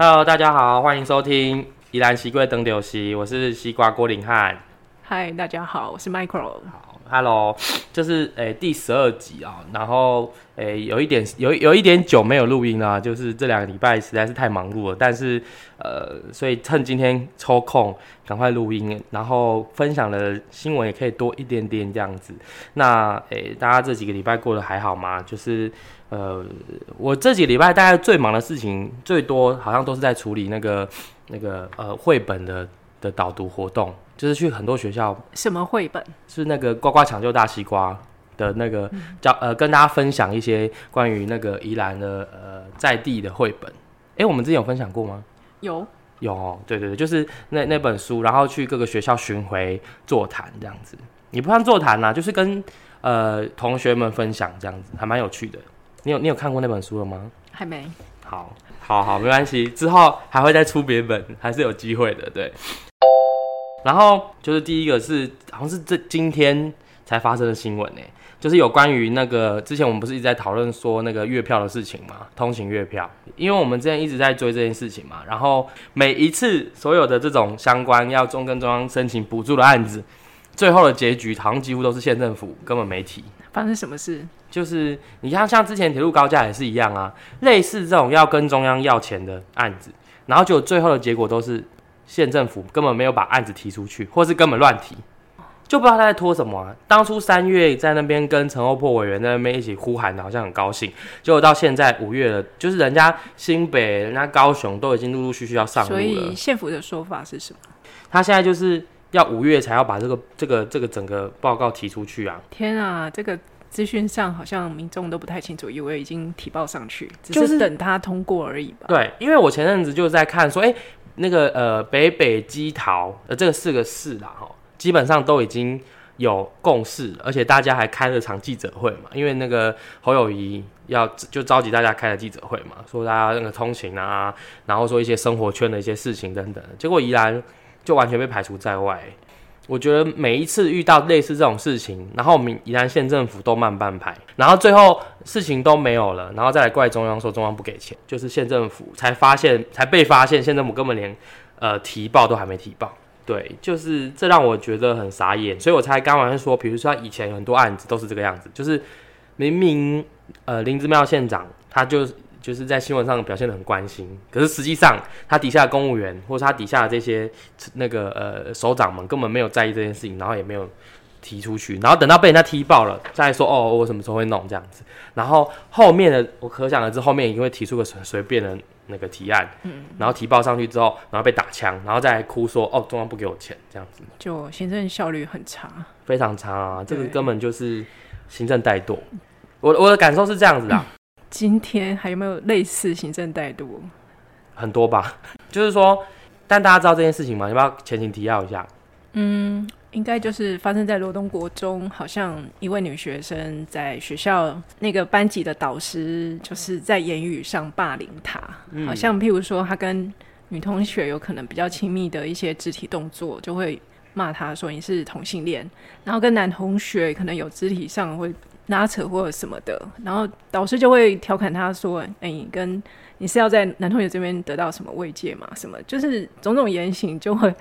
Hello，大家好，欢迎收听宜兰西贵登流西，我是西瓜郭林汉。嗨，大家好，我是 Micro。好，Hello，这是诶、第十二集啊、然后诶、有一点有有一点久没有录音啊，就是这两个礼拜实在是太忙碌了，但是呃，所以趁今天抽空赶快录音，然后分享的新闻也可以多一点点这样子。那诶、大家这几个礼拜过得还好吗？就是呃，我这几个礼拜大概最忙的事情最多，好像都是在处理那个那个呃绘本的的导读活动，就是去很多学校什么绘本？是那个呱呱抢救大西瓜的那个教呃，跟大家分享一些关于那个宜兰的呃在地的绘本。诶，我们之前有分享过吗？有有哦，对对对，就是那那本书，然后去各个学校巡回座谈这样子。你不算座谈啦，就是跟呃同学们分享这样子，还蛮有趣的。你有你有看过那本书了吗？还没？好，好，好，没关系，之后还会再出别本，还是有机会的，对。然后就是第一个是，好像是这今天才发生的新闻呢，就是有关于那个之前我们不是一直在讨论说那个月票的事情嘛，通勤月票，因为我们之前一直在追这件事情嘛，然后每一次所有的这种相关要中跟中央申请补助的案子，最后的结局好像几乎都是县政府根本没提，发生什么事？就是你看，像之前铁路高架也是一样啊，类似这种要跟中央要钱的案子，然后就最后的结果都是县政府根本没有把案子提出去，或是根本乱提，就不知道他在拖什么啊。当初三月在那边跟陈欧破委员在那边一起呼喊的，好像很高兴，结果到现在五月了，就是人家新北、人家高雄都已经陆陆续续要上路所以，县府的说法是什么？他现在就是要五月才要把这个这个这个整个报告提出去啊。天啊，这个资讯上好像民众都不太清楚，以为已经提报上去，只就是是等他通过而已吧？对，因为我前阵子就在看说，哎、那个呃北北基桃呃这个四个市啦，哈，基本上都已经有共识，而且大家还开了场记者会嘛，因为那个侯友谊要就召集大家开了记者会嘛，说大家那个通勤啊，然后说一些生活圈的一些事情等等，结果宜兰就完全被排除在外。我觉得每一次遇到类似这种事情，然后我们宜兰县政府都慢半拍，然后最后事情都没有了，然后再来怪中央说中央不给钱，就是县政府才发现才被发现，县政府根本连呃提报都还没提报。对，就是这让我觉得很傻眼，所以我才刚完说，比如说以前很多案子都是这个样子，就是明明呃林之妙县长他就就是在新闻上表现的很关心，可是实际上他底下的公务员或是他底下的这些那个呃首长们根本没有在意这件事情，然后也没有提出去，然后等到被人家踢爆了，再说哦我什么时候会弄这样子，然后后面的我可想而知后面一定会提出个随随便的那个提案，嗯，然后提报上去之后，然后被打枪，然后再哭说哦中央不给我钱这样子，就行政效率很差。非常差啊，这个根本就是行政怠惰。我我的感受是这样子的啊、今天还有没有类似行政态度？很多吧，就是说，但大家知道这件事情吗？要不要前情提要一下？嗯应该就是发生在罗东国中，好像一位女学生在学校那个班级的导师，就是在言语上霸凌她，好像譬如说她跟女同学有可能比较亲密的一些肢体动作，就会骂他说你是同性恋，然后跟男同学可能有肢体上会拉扯或者什么的，然后导师就会调侃他说：“哎、你跟你是要在男同学这边得到什么慰藉嘛？什么就是种种言行就会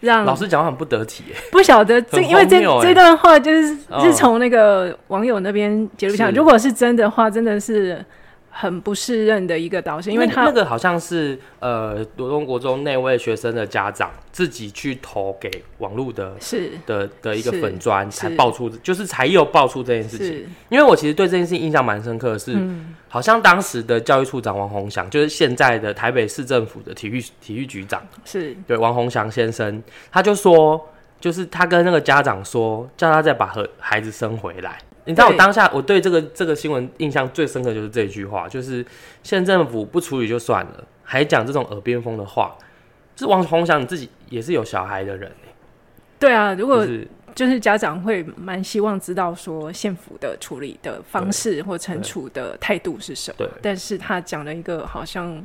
让老师讲话很不得体耶，不晓得这，很因为这这段话就是哦是从那个网友那边截录下来。如果是真的话，真的是很不适任的一个导师，因为那他那个好像是呃罗东国中那位学生的家长自己去投给网络的是的的一个粉砖才爆出，就是才有爆出这件事情。因为我其实对这件事情印象蛮深刻的是，嗯好像当时的教育处长王宏祥，就是现在的台北市政府的体育体育局长。是对王宏祥先生，他就说，就是他跟那个家长说，叫他再把和孩子生回来。你知道我当下我对这个这个新闻印象最深刻就是这句话，就是县政府不处理就算了，还讲这种耳边风的话。是王宏祥你自己也是有小孩的人、欸对啊。如果就是家长会蛮希望知道说县府的处理的方式或惩处的态度是什么，但是他讲了一个好像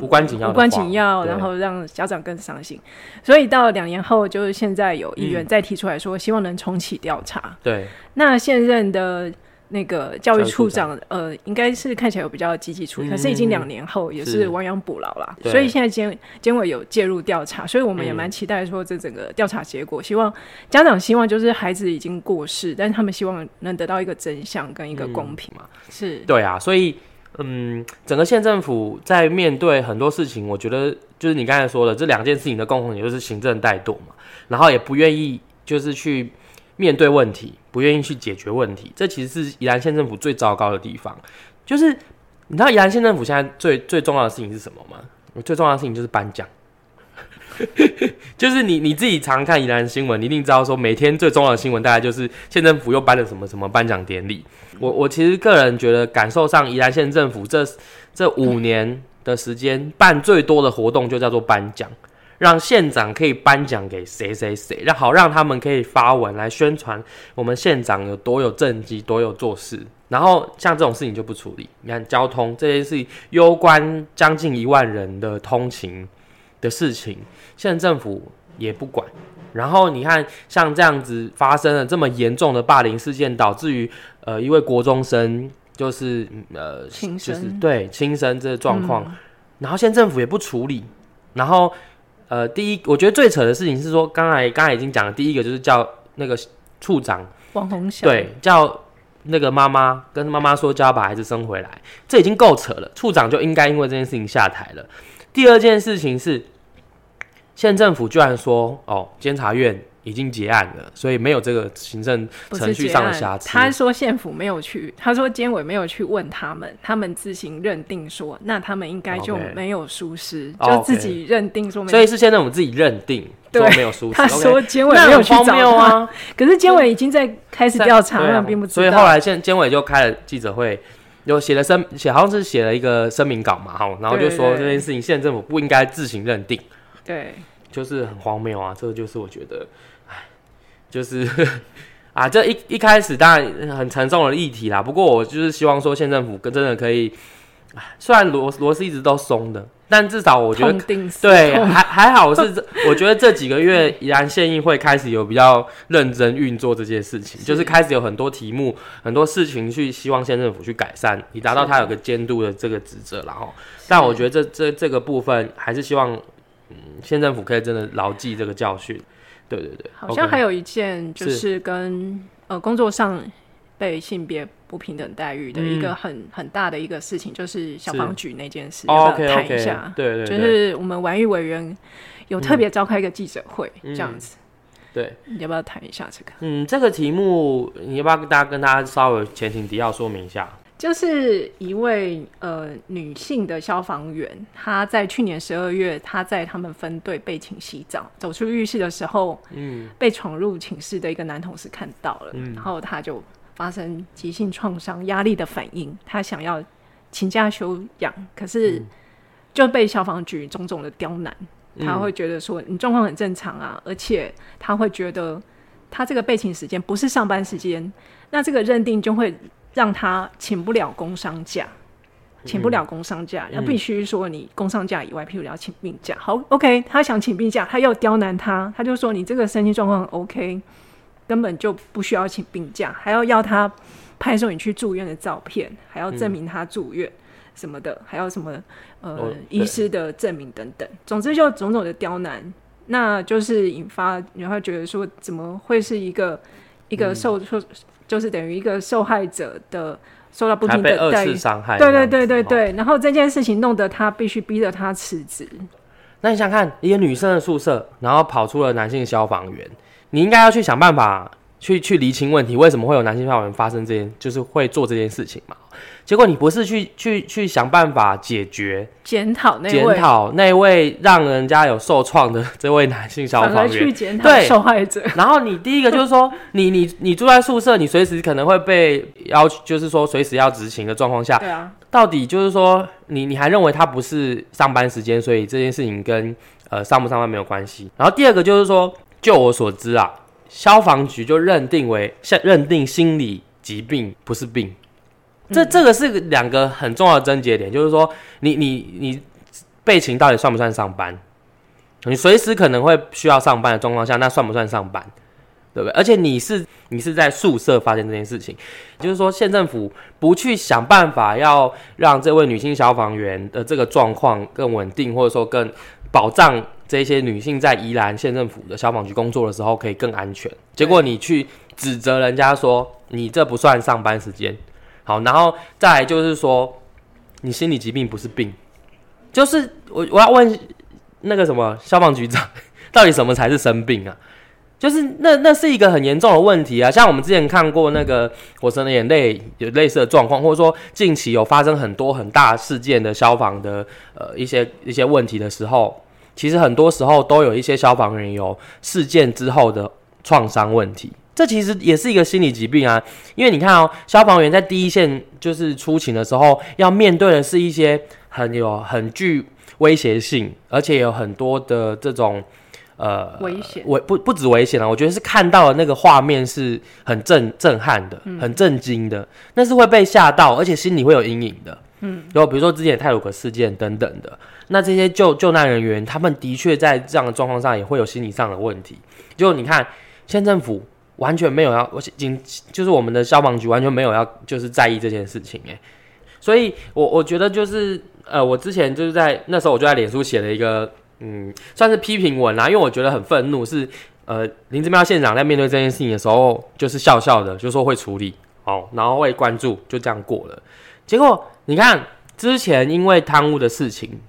无关紧要的，无关紧要，然后让家长更伤心。所以到两年后，就是现在有议员嗯。再提出来说，希望能重启调查。对。那现任的那个教育处长，呃，应该是看起来有比较积极处理，可是已经两年后也是是。亡羊补牢了。所以现在监监委有介入调查，所以我们也嗯。蛮期待说这整个调查结果，希望家长希望就是孩子已经过世，但是他们希望能得到一个真相跟一个公平嘛。是，对啊，所以嗯，整个县政府在面对很多事情，我觉得就是你刚才说的这两件事情的共同点就是行政怠惰嘛，然后也不愿意就是去面对问题，不愿意去解决问题，这其实是宜兰县政府最糟糕的地方。就是你知道宜兰县政府现在最最重要的事情是什么吗？最重要的事情就是颁奖。就是你你自己常看宜兰新闻，你一定知道说每天最重要的新闻大概就是县政府又颁了什么什么颁奖典礼。我我其实个人觉得感受上，宜兰县政府这这五年的时间办最多的活动就叫做颁奖，让县长可以颁奖给谁谁谁，让好让他们可以发文来宣传我们县长有多有政绩，多有做事。然后像这种事情就不处理，你看交通这件事情攸关将近一万人的通勤的事情，县政府也不管。然后你看，像这样子发生了这么严重的霸凌事件，导致于呃一位国中生就是嗯呃轻就是生对轻生这个状况，嗯然后县政府也不处理，然后呃第一我觉得最扯的事情是说，刚才刚才已经讲了，第一个就是叫那个处长王红霞，对叫那个妈妈跟妈妈说叫要把孩子生回来，这已经够扯了，处长就应该因为这件事情下台了。第二件事情是，县政府居然说哦，监察院已经结案了，所以没有这个行政程序上的瑕疵。他说县府没有去，他说监委没有去问他们，他们自行认定说，那他们应该就没有疏失哦就自己认定说没有。所以是县政府自己认定对说没有疏失。他说监委没有去找他，啊！可是监委已经在开始调查，对啊他们并不知道。所以后来县监委就开了记者会，有写了声写，好像是写了一个声明稿嘛，哈，然后就说这件事情县政府不应该自行认定，对就是很荒谬啊！这个就是我觉得，哎，就是啊，这一一开始当然很沉重的议题啦。不过我就是希望说县政府跟真的可以，唉虽然螺螺丝一直都松的，但至少我觉得对，还还好是这，我觉得这几个月宜兰县议会开始有比较认真运作这件事情，就是开始有很多题目、很多事情去希望县政府去改善，以达到他有个监督的这个职责然后，但我觉得这这这个部分还是希望，嗯，县政府可以真的牢记这个教训。对对对，好像还有一件就是是。跟呃工作上被性别不平等待遇的一个很、很大的一个事情，就是消防局那件事，要不要谈一下？对对对，就是我们玩艺委员有特别召开一个记者会，嗯。这样子，对，你要不要谈一下这个？嗯，这个题目你要不要跟大家跟大家稍微前情提要说明一下？就是一位呃女性的消防员，她在去年十二月，她在他们分队被请洗澡，走出浴室的时候，嗯。被闯入寝室的一个男同事看到了，嗯。然后他就发生急性创伤、压力的反应，他想要请假休养，可是嗯就被消防局种种的刁难，嗯他会觉得说你状况很正常啊，而且他会觉得他这个备勤时间不是上班时间，那这个认定就会让他请不了工伤假。请不了工伤假，嗯必须说你工伤假以外，譬如你要请病假。好，OK，他想请病假，他又刁难他，他就说你这个身心状况很 OK，根本就不需要请病假，还要要他拍送你去住院的照片，还要证明他住院什么的，还要什么呃、哦医师的证明等等。总之就种种的刁难，那就是引发你会觉得说，怎么会是一个一个受受、就是等于一个受害者的受到不停的二次。伤害？对对对对哦对，然后这件事情弄得他必须逼着他辞职，那你想想看，一个女生的宿舍，然后跑出了男性消防员，你应该要去想办法去去厘清问题，为什么会有男性消防员发生这件，就是会做这件事情嘛？结果你不是去去去想办法解决、检讨那检位，讨那位让人家有受创的这位男性消防员，去检讨对受害者。然后你第一个就是说，你你你住在宿舍，你随时可能会被要求，就是说随时要执勤的状况下，对啊，到底就是说，你你还认为他不是上班时间，所以这件事情跟呃上不上班没有关系。然后第二个就是说，就我所知啊，消防局就认定为认定心理疾病不是病，这这个是两个很重要的症结点，就是说你你你备勤到底算不算上班？你随时可能会需要上班的状况下，那算不算上班？对不对？而且你是你是在宿舍发现这件事情，就是说县政府不去想办法要让这位女性消防员的这个状况更稳定，或者说更保障这些女性在宜兰县政府的消防局工作的时候可以更安全。结果你去指责人家说你这不算上班时间，好，然后再来就是说你心理疾病不是病，就是我我要问那个什么消防局长，到底什么才是生病啊？就是那那是一个很严重的问题啊！像我们之前看过那个《火神的眼泪》有类似的状况，或者说近期有发生很多很大事件的消防的呃一些一些问题的时候，其实很多时候都有一些消防员有事件之后的创伤问题，这其实也是一个心理疾病啊！因为你看哦，消防员在第一线就是出勤的时候，要面对的是一些很有很具威胁性，而且有很多的这种。呃，危险，危不不止危险了，我觉得是看到的那个画面是很震震撼的，很震惊的，那是会被吓到，而且心里会有阴影的。嗯，然后比如说之前泰鲁克事件等等的，那这些救救难人员，他们的确在这样的状况上也会有心理上的问题。就你看，县政府完全没有要，我仅就是我们的消防局完全没有要就是在意这件事情，诶，所以我我觉得就是呃，我之前就是在那时候我就在脸书写了一个。嗯，算是批评文啦，因为我觉得很愤怒，是呃林志妙县长在面对这件事情的时候，就是笑笑的，就说会处理哦，然后会关注，就这样过了。结果你看之前因为贪污的事情，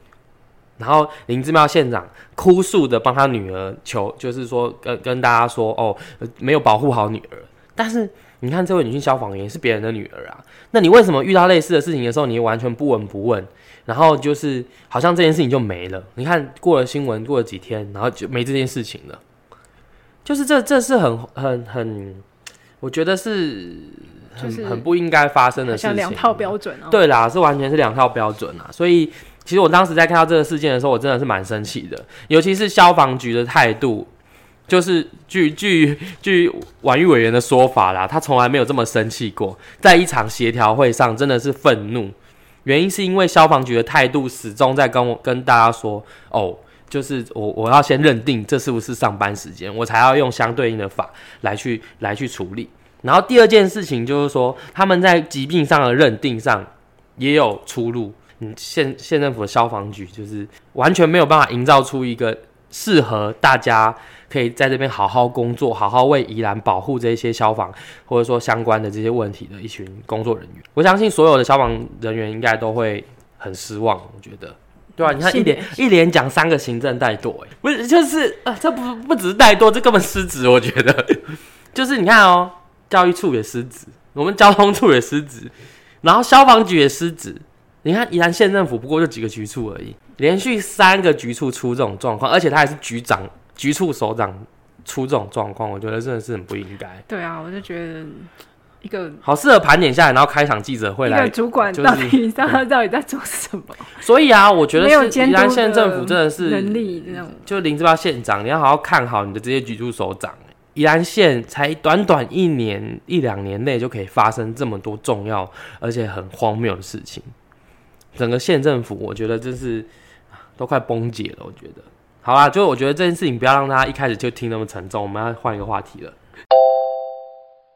然后林志妙县长哭诉的帮他女儿求，就是说跟跟大家说哦，没有保护好女儿。但是你看这位女性消防员是别人的女儿啊，那你为什么遇到类似的事情的时候，你完全不闻不问？然后就是好像这件事情就没了。你看过了新闻，过了几天，然后就没这件事情了。就是这，这是很很很，我觉得是很很不应该发生的事情。两套标准哦。对啦，是完全是两套标准啊。所以其实我当时在看到这个事件的时候，我真的是蛮生气的。尤其是消防局的态度，就是据据据婉玉委员的说法啦，他从来没有这么生气过。在一场协调会上，真的是愤怒。原因是因为消防局的态度始终在跟我跟大家说，哦，就是我我要先认定这是不是上班时间，我才要用相对应的法来去来去处理。然后第二件事情就是说，他们在疾病上的认定上也有出入。嗯，县县政府的消防局就是完全没有办法营造出一个适合大家。可以在这边好好工作，好好为宜兰保护这些消防或者说相关的这些问题的一群工作人员。我相信所有的消防人员应该都会很失望。我觉得，对啊，你看一连一连讲三个行政怠惰，哎，不是，就是啊，这不不只是怠惰，这根本失职。我觉得，就是你看哦，教育处也失职，我们交通处也失职，然后消防局也失职。你看宜兰县政府不过就几个局处而已，连续三个局处出这种状况，而且他还是局长。局处首长出这种状况，我觉得真的是很不应该。对啊，我就觉得一个好适合盘点下来，然后开场记者会来。主管到底他到底在做什么？所以啊，我觉得宜兰县政府真的是能力那种，就林志标县长，你要好好看好你的这些局处首长。宜兰县才短短一年一两年内就可以发生这么多重要而且很荒谬的事情，整个县政府我觉得真是都快崩解了。我觉得。好啦，就我觉得这件事情不要让大家一开始就听那么沉重，我们要换一个话题了。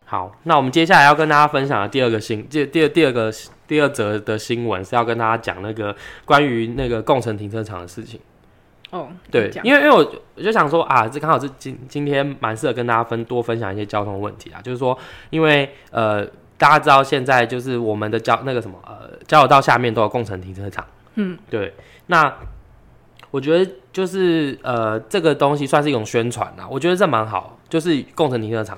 好，那我们接下来要跟大家分享的第二个新，第第二第二个第二则的新闻是要跟大家讲那个关于那个共乘停车场的事情。哦，对，因为因为我我就想说啊，这刚好是今今天蛮适合跟大家分多分享一些交通问题啊，就是说，因为呃大家知道现在就是我们的交那个什么呃交流道下面都有共乘停车场，嗯，对，那。我觉得就是呃，这个东西算是一种宣传啦。我觉得这蛮好，就是共乘停车场，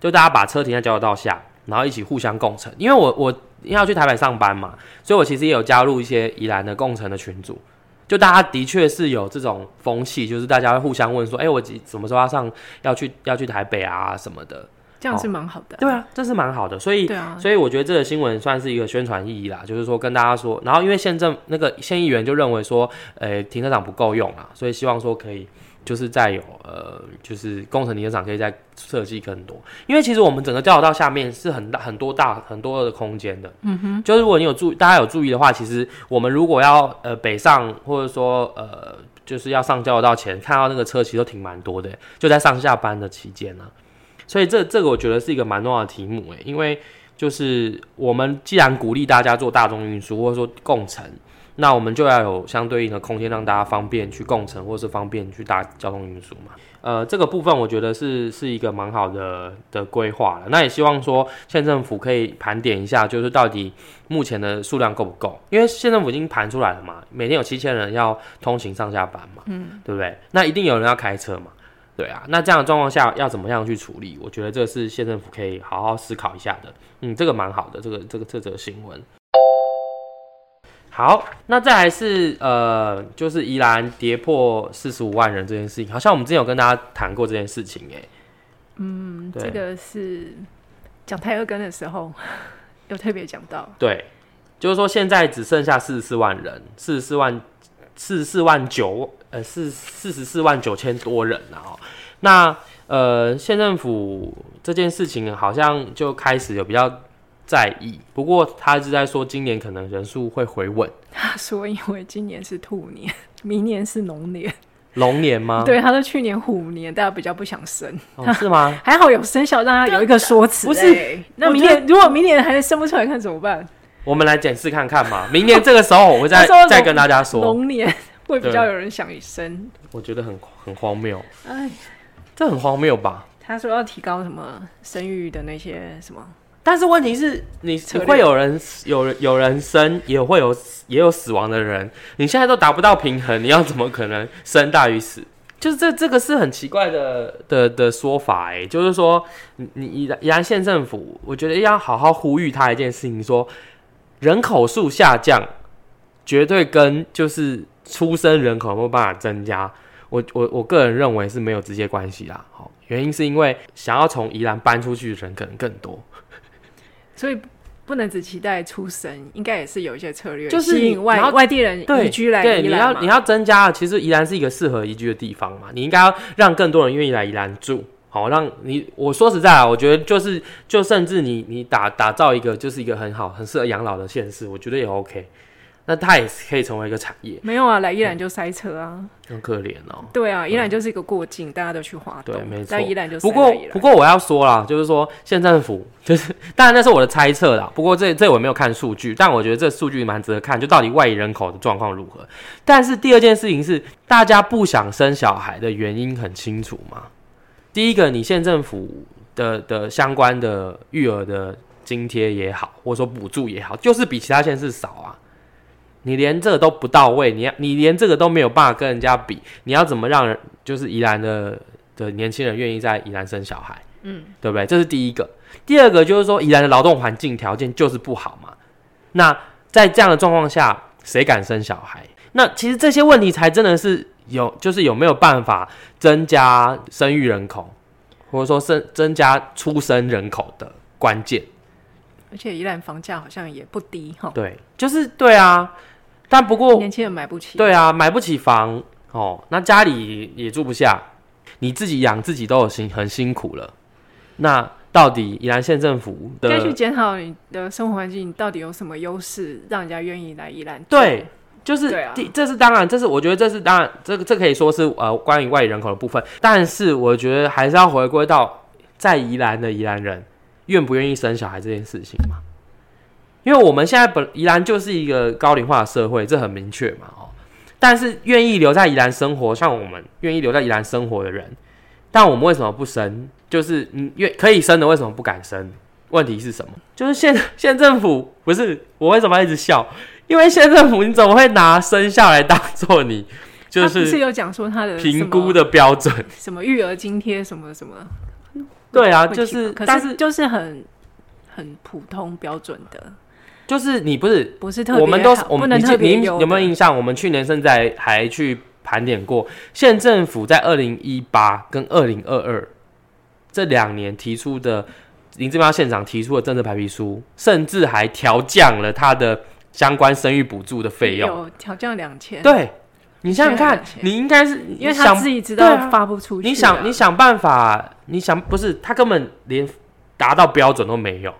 就大家把车停在交流道下，然后一起互相共乘。因为我我因为要去台北上班嘛，所以我其实也有加入一些宜兰的共乘的群组。就大家的确是有这种风气，就是大家会互相问说，哎，我几什么时候要上要去要去台北啊什么的。这样是蛮好的，对啊，这是蛮好的，所以，对啊，所以我觉得这个新闻算是一个宣传意义啦，就是说跟大家说，然后因为县政那个县议员就认为说，呃，停车场不够用啊，所以希望说可以就是再有呃，就是工程停车场可以再设计更多，因为其实我们整个交流道下面是很大很多大很多的空间的，嗯哼，就是如果你有注大家有注意的话，其实我们如果要呃北上或者说呃就是要上交流道前看到那个车其实都停蛮多的，就在上下班的期间呢。所以这这个我觉得是一个蛮重要的题目诶，因为就是我们既然鼓励大家做大众运输或者说共乘，那我们就要有相对应的空间让大家方便去共乘，或是方便去搭交通运输嘛。呃，这个部分我觉得是是一个蛮好的的规划了。那也希望说县政府可以盘点一下，就是到底目前的数量够不够？因为县政府已经盘出来了嘛，每天有七千人要通勤上下班嘛，嗯，对不对？那一定有人要开车嘛，对啊。那这样的状况下要怎么样去处理？我觉得这是县政府可以好好思考一下的。嗯，这个蛮好的，这个这个这则新闻。好，那再来是呃，就是宜兰跌破四十五万人这件事情，好像我们之前有跟大家谈过这件事情，哎，嗯，这个是讲泰二根的时候有特别讲到，对，就是说现在只剩下四十四万人，四十四万四十四万九，呃，四四十四万九千多人了哦，那呃，县政府这件事情好像就开始有比较。在意，不过他一直在说今年可能人数会回稳。他 说，因为今年是兔年，明年是龙年。龙年吗？对，他说去年虎年，大家比较不想生，是吗？还好有生肖，让他有一个说辞。不是，那明年如果明年还生不出来，看怎么办？我们来检视看看嘛。明年这个时候，我会再 再跟大家说。龙年会比较有人想生，我觉得很很荒谬。哎，这很荒谬吧？他说要提高什么生育的那些什么。但是问题是，你会有人有有人生，也会有也有死亡的人。你现在都达不到平衡，你要怎么可能生大于死？就是这这个是很奇怪的的的说法哎。就是说，你你宜宜兰县政府，我觉得要好好呼吁他一件事情：说人口数下降，绝对跟就是出生人口没有办法增加。我我我个人认为是没有直接关系啦。好，原因是因为想要从宜兰搬出去的人可能更多。所以不能只期待出生，应该也是有一些策略，就是吸引外外地人移居来宜兰。你要你要增加，其实宜兰是一个适合移居的地方嘛，你应该要让更多人愿意来宜兰住。好，让你我说实在啊，我觉得就是就甚至你你打打造一个就是一个很好很适合养老的县市，我觉得也 OK。那它也可以成为一个产业。没有啊，来宜兰就塞车啊，很可怜哦。对啊，宜兰就是一个过境，大家都去滑对，没错。在宜兰就不过不过我要说啦，就是说县政府就是，当然那是我的猜测啦。不过这这我没有看数据，但我觉得这数据蛮值得看，就到底外移人口的状况如何。但是第二件事情是，大家不想生小孩的原因很清楚嘛。第一个，你县政府的的相关的育儿的津贴也好，或者说补助也好，就是比其他县市少啊。你连这个都不到位，你要你连这个都没有办法跟人家比，你要怎么让人就是宜兰的的年轻人愿意在宜兰生小孩？嗯，对不对？这是第一个。第二个就是说，宜兰的劳动环境条件就是不好嘛。那在这样的状况下，谁敢生小孩？那其实这些问题才真的是有，就是有没有办法增加生育人口，或者说生增加出生人口的关键。而且宜兰房价好像也不低哈。对，就是对啊。但不过年轻人买不起，对啊，买不起房哦，那家里也住不下，你自己养自己都有辛很辛苦了。那到底宜兰县政府该去检讨你的生活环境到底有什么优势，让人家愿意来宜兰？对，就是第这是当然，这是我觉得这是当然，这个这可以说是呃关于外人口的部分。但是我觉得还是要回归到在宜兰的宜兰人愿不愿意生小孩这件事情嘛。因为我们现在本宜兰就是一个高龄化的社会，这很明确嘛，哦。但是愿意留在宜兰生活，像我们愿意留在宜兰生活的人，但我们为什么不生？就是你愿可以生的，为什么不敢生？问题是什么？就是县县政府不是我为什么要一直笑？因为县政府你怎么会拿生下来当做你 就是是有讲说他的评估的标准？什么育儿津贴什么什么？对啊，就是但是就是很很普通标准的。就是你不是不是特别，我们都是我们你有没有印象？我们去年甚至还去盘点过，县政府在二零一八跟二零二二这两年提出的林志标县长提出的政策白皮书，甚至还调降了他的相关生育补助的费用，有调降两千。对，你想想看，你应该是因为他自己知道发不出去，你想你想办法，你想不是他根本连达到标准都没有。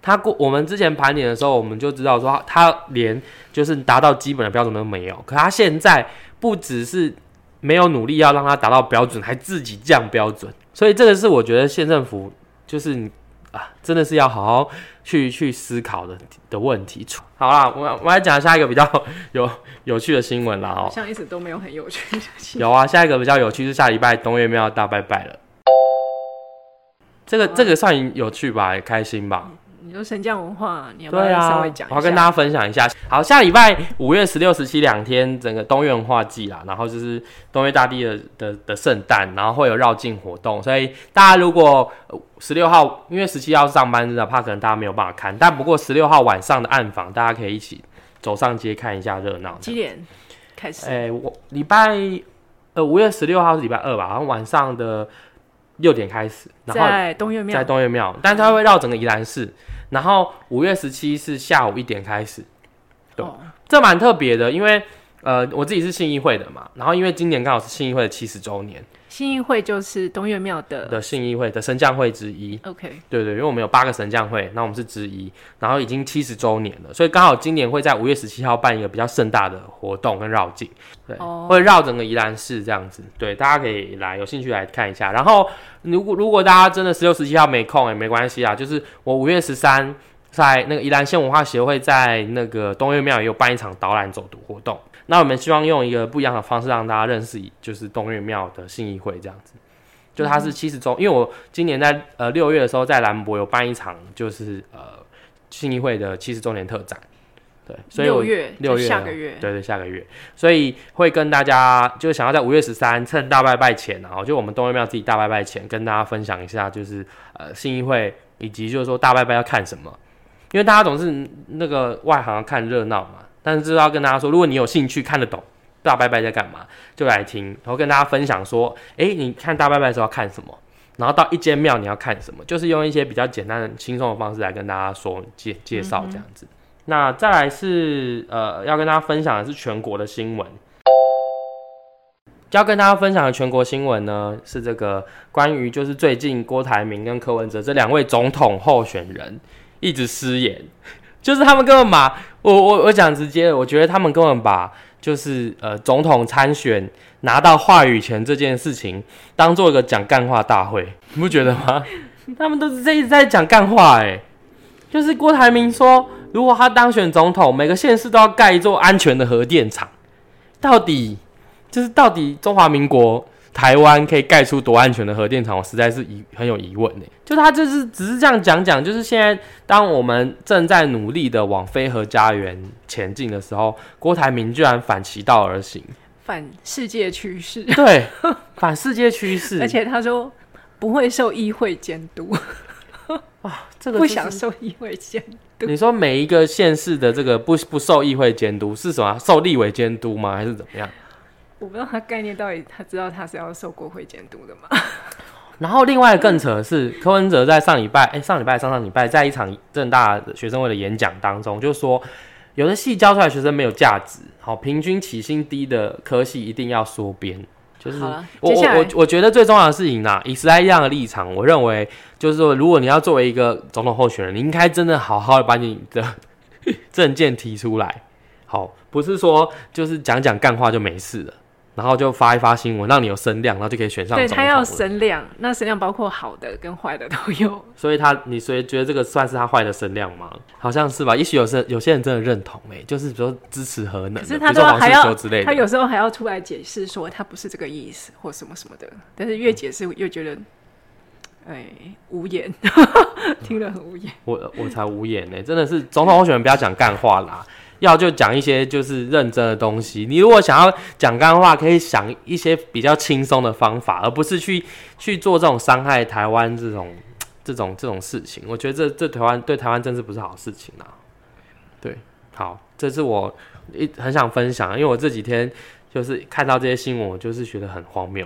他过我们之前盘点的时候，我们就知道说他连就是达到基本的标准都没有。可他现在不只是没有努力要让他达到标准，还自己降标准。所以这个是我觉得县政府就是你啊，真的是要好好去去思考的的问题。好啦，我我来讲下一个比较有有趣的新闻啦哦。像一直都没有很有趣的新闻。有啊，下一个比较有趣是下礼拜东岳庙大拜拜了。这个这个算有趣吧，也开心吧？你说神将文化，你要不要稍微讲，一下？我要跟大家分享一下。好，下礼拜五月十六、十七两天，整个东岳文化季啦，然后就是东岳大地的的的圣诞，然后会有绕境活动，所以大家如果十六号，因为十七号是上班日啊，怕可能大家没有办法看，但不过十六号晚上的暗访，大家可以一起走上街看一下热闹。几点开始？哎、我礼拜呃五月十六号是礼拜二吧，好像晚上的六点开始，然后在东岳庙在东岳庙，但它会绕整个宜兰市。然后五月十七是下午一点开始，对哦，这蛮特别的，因为呃我自己是信义会的嘛，然后因为今年刚好是信义会的七十周年信义会就是东岳庙的。的信义会的神将会之一，OK，对对，因为我们有八个神将会，那我们是之一，然后已经七十周年了，所以刚好今年会在五月十七号办一个比较盛大的活动跟绕境，对，哦会绕整个宜兰市这样子，对，大家可以来有兴趣来看一下。然后如果如果大家真的十六、十七号没空也没关系啊，就是我五月十三在那个宜兰县文化协会在那个东岳庙也有办一场导览走读活动，那我们希望用一个不一样的方式让大家认识，就是东岳庙的信义会这样子。就它是七十周，因为我今年在呃六月的时候在兰博有办一场，就是呃信义会的七十周年特展，对，所以我六月六月下个月，对对下个月，所以会跟大家就想要在五月十三趁大拜拜前，然后就我们东岳庙自己大拜拜前跟大家分享一下，就是呃信义会以及就是说大拜拜要看什么，因为大家总是那个外行看热闹嘛，但是就是要跟大家说，如果你有兴趣看得懂大拜拜在干嘛，就来听，然后跟大家分享说，诶，你看大拜拜的时候要看什么，然后到一间庙你要看什么，就是用一些比较简单的、轻松的方式来跟大家说介介绍这样子。那再来是呃，要跟大家分享的是全国的新闻。要跟大家分享的全国新闻呢，是这个关于就是最近郭台铭跟柯文哲这两位总统候选人一直失言，就是他们根本把我我我讲直接的，我觉得他们根本把就是呃总统参选拿到话语权这件事情当做一个讲干话大会，你不觉得吗？他们都是在一直在讲干话哎、就是郭台铭说，如果他当选总统，每个县市都要盖一座安全的核电厂，到底就是到底中华民国台湾可以盖出多安全的核电厂？我实在是疑很有疑问呢。就他就是只是这样讲讲，就是现在当我们正在努力的往非核家园前进的时候，郭台铭居然反其道而行，反世界趋势，对，反世界趋势，而且他说不会受议会监督，这个、不想。受议会监督。你说每一个县市的这个不不受议会监督是什么？受立委监督吗？还是怎么样？我不知道他概念到底，他知道他是要受国会监督的吗？然后另外更扯的是，柯文哲在上礼拜，哎、上礼拜、上上礼拜，在一场正大的学生会的演讲当中，就说有的系教出来学生没有价值，好，平均起薪低的科系一定要缩编。就是我我我我觉得最重要的事情啊，以时代力量的立场，我认为就是说，如果你要作为一个总统候选人，你应该真的好好的把你的 证件提出来，好，不是说就是讲讲干话就没事了，然后就发一发新闻，让你有声量，然后就可以选上对他要了声量，那声量包括好的跟坏的都有。所以他，你所以觉得这个算是他坏的声量吗？好像是吧。也许有些有些人真的认同、欸，就是比如说支持核能的，可是他比如说黄世都还要之类的。他有时候还要出来解释说他不是这个意思或什么什么的，但是越解释越觉得，哎，无言，听了很无言。我我才无言呢、真的是总统候选人不要讲干话啦，要就讲一些就是认真的东西。你如果想要讲干话，可以想一些比较轻松的方法，而不是去去做这种伤害台湾这种这种这种事情。我觉得这这台湾对台湾真是不是好事情啊。对，好，这是我一很想分享，因为我这几天就是看到这些新闻，我就是觉得很荒谬。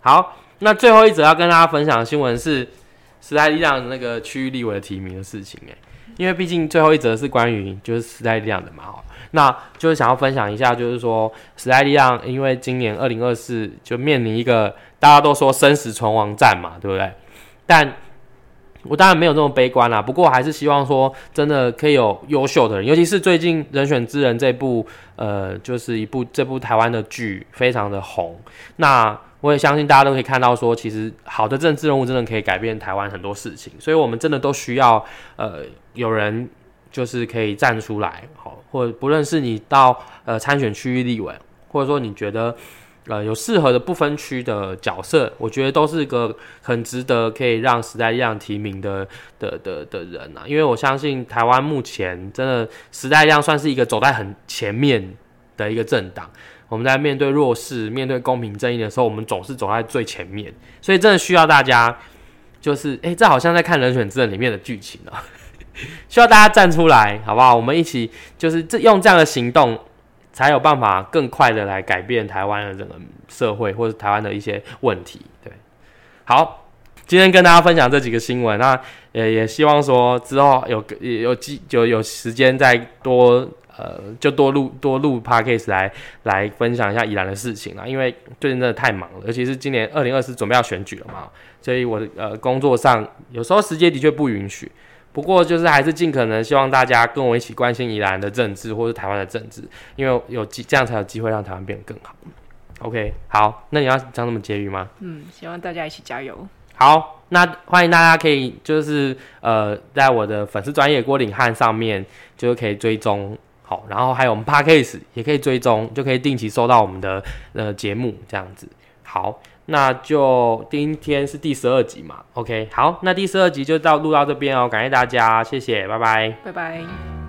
好，那最后一则要跟大家分享的新闻是时代力量那个区域立委的提名的事情，哎，因为毕竟最后一则是关于就是时代力量的嘛，哈，那就是想要分享一下，就是说时代力量因为今年二零二四就面临一个大家都说生死存亡战嘛，对不对？但我当然没有那么悲观啦，不过还是希望说，真的可以有优秀的人，尤其是最近《人选之人》这部，呃，就是一部这部台湾的剧非常的红。那我也相信大家都可以看到，说其实好的政治人物真的可以改变台湾很多事情，所以我们真的都需要呃有人就是可以站出来，好，或者不论是你到呃参选区域立委，或者说你觉得。呃，有适合的不分区的角色，我觉得都是个很值得可以让时代力量提名的的的的人啊。因为我相信台湾目前真的时代力量算是一个走在很前面的一个政党。我们在面对弱势、面对公平正义的时候，我们总是走在最前面。所以真的需要大家，就是哎，这好像在看人选之人里面的剧情啊，需要大家站出来，好不好？我们一起就是这用这样的行动。才有办法更快的来改变台湾的整个社会，或者台湾的一些问题。对，好，今天跟大家分享这几个新闻，那也也希望说之后有有机就有时间再多呃就多录多录 podcast 来来分享一下宜兰的事情啦。因为最近真的太忙了，尤其是今年二零二四准备要选举了嘛，所以我的呃工作上有时候时间的确不允许。不过就是还是尽可能希望大家跟我一起关心宜兰的政治或者台湾的政治，因为有机这样才有机会让台湾变得更好。OK，好，那你要讲什么结语吗？嗯，希望大家一起加油。好，那欢迎大家可以就是呃，在我的粉丝专业郭领汉上面就可以追踪好，然后还有我们 Parkcase 也可以追踪，就可以定期收到我们的呃节目这样子。好。那就今天是第十二集嘛，OK，好，那第十二集就到录到这边哦，感谢大家，谢谢，拜拜，拜拜。